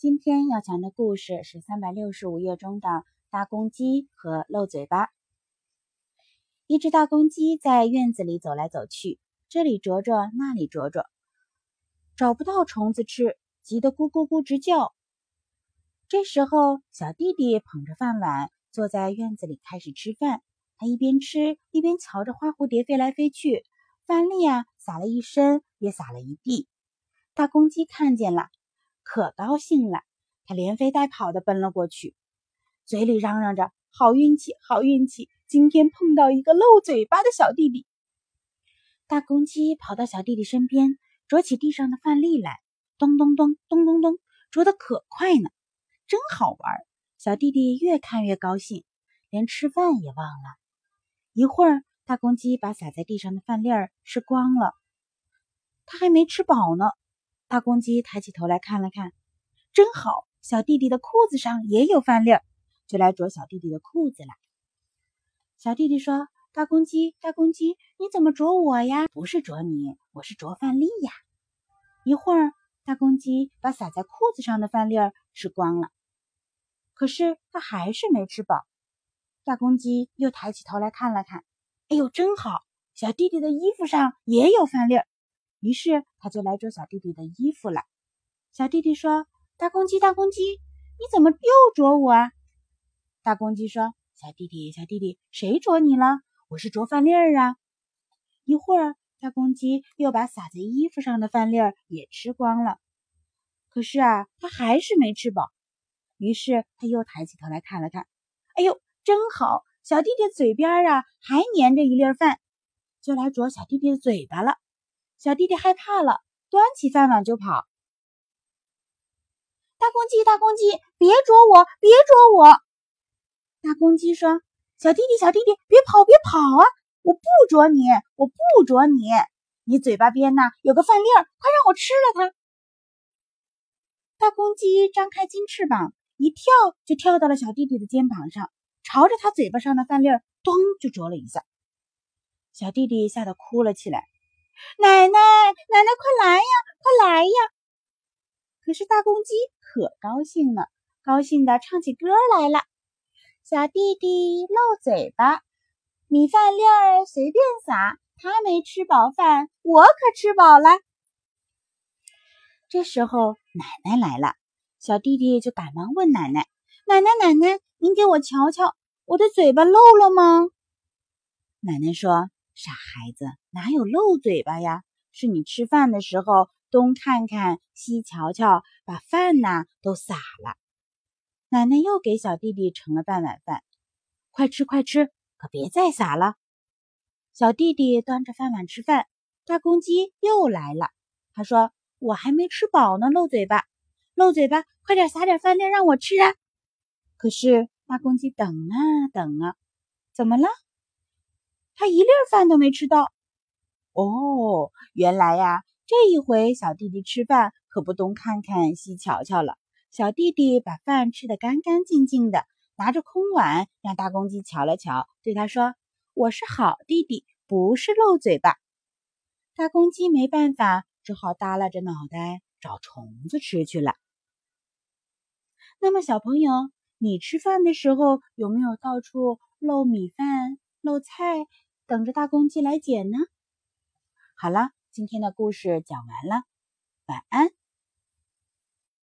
今天要讲的故事是三百六十五页中的大公鸡和漏嘴巴。一只大公鸡在院子里走来走去，这里啄啄，那里啄啄，找不到虫子吃，急得咕咕咕直叫。这时候，小弟弟捧着饭碗坐在院子里开始吃饭。他一边吃一边瞧着花蝴蝶飞来飞去，饭粒呀撒了一身，也撒了一地。大公鸡看见了，可高兴了，它连飞带跑的奔了过去，嘴里嚷嚷着：“好运气，好运气！”今天碰到一个漏嘴巴的小弟弟，大公鸡跑到小弟弟身边，啄起地上的饭粒来，咚咚咚咚咚咚，啄得可快呢，真好玩。小弟弟越看越高兴，连吃饭也忘了。一会儿，大公鸡把撒在地上的饭粒儿吃光了，他还没吃饱呢。大公鸡抬起头来看了看，真好，小弟弟的裤子上也有饭粒儿，就来啄小弟弟的裤子了。小弟弟说：“大公鸡，大公鸡，你怎么啄我呀？不是啄你，我是啄饭粒呀。”一会儿，大公鸡把撒在裤子上的饭粒儿吃光了，可是它还是没吃饱。大公鸡又抬起头来看了看，哎呦，真好，小弟弟的衣服上也有饭粒儿。于是他就来啄小弟弟的衣服了。小弟弟说：“大公鸡，大公鸡，你怎么又啄我啊？”大公鸡说。小弟弟，小弟弟，谁啄你了？我是啄饭粒儿啊！一会儿，大公鸡又把撒在衣服上的饭粒儿也吃光了。可是啊，它还是没吃饱。于是他又抬起头来看了看，哎呦，真好！小弟弟嘴边啊还粘着一粒饭，就来啄小弟弟的嘴巴了。小弟弟害怕了，端起饭碗就跑。大公鸡，大公鸡，别啄我，别啄我！大公鸡说：“小弟弟，小弟弟，别跑，别跑啊！我不啄你，我不啄你。你嘴巴边呐有个饭粒儿，快让我吃了它。”大公鸡张开金翅膀，一跳就跳到了小弟弟的肩膀上，朝着他嘴巴上的饭粒儿，咚就啄了一下。小弟弟吓得哭了起来：“奶奶，奶奶，快来呀，快来呀！”可是大公鸡可高兴了，高兴的唱起歌来了。小弟弟漏嘴巴，米饭粒儿随便撒，他没吃饱饭，我可吃饱了。这时候奶奶来了，小弟弟就赶忙问奶奶：“奶奶，奶奶，您给我瞧瞧，我的嘴巴漏了吗？”奶奶说：“傻孩子，哪有漏嘴巴呀？是你吃饭的时候东看看西瞧瞧，把饭呐都撒了。”奶奶又给小弟弟盛了半碗饭，快吃快吃，可别再撒了。小弟弟端着饭碗吃饭，大公鸡又来了。他说：“我还没吃饱呢，漏嘴巴，漏嘴巴，快点撒点饭粒让我吃啊！”可是大公鸡等啊等啊，怎么了？他一粒饭都没吃到。哦，原来呀，这一回小弟弟吃饭可不东看看西瞧瞧了。小弟弟把饭吃得干干净净的，拿着空碗让大公鸡瞧了瞧，对他说：“我是好弟弟，不是漏嘴巴。”大公鸡没办法，只好耷拉着脑袋找虫子吃去了。那么，小朋友，你吃饭的时候有没有到处漏米饭、漏菜，等着大公鸡来捡呢？好了，今天的故事讲完了，晚安。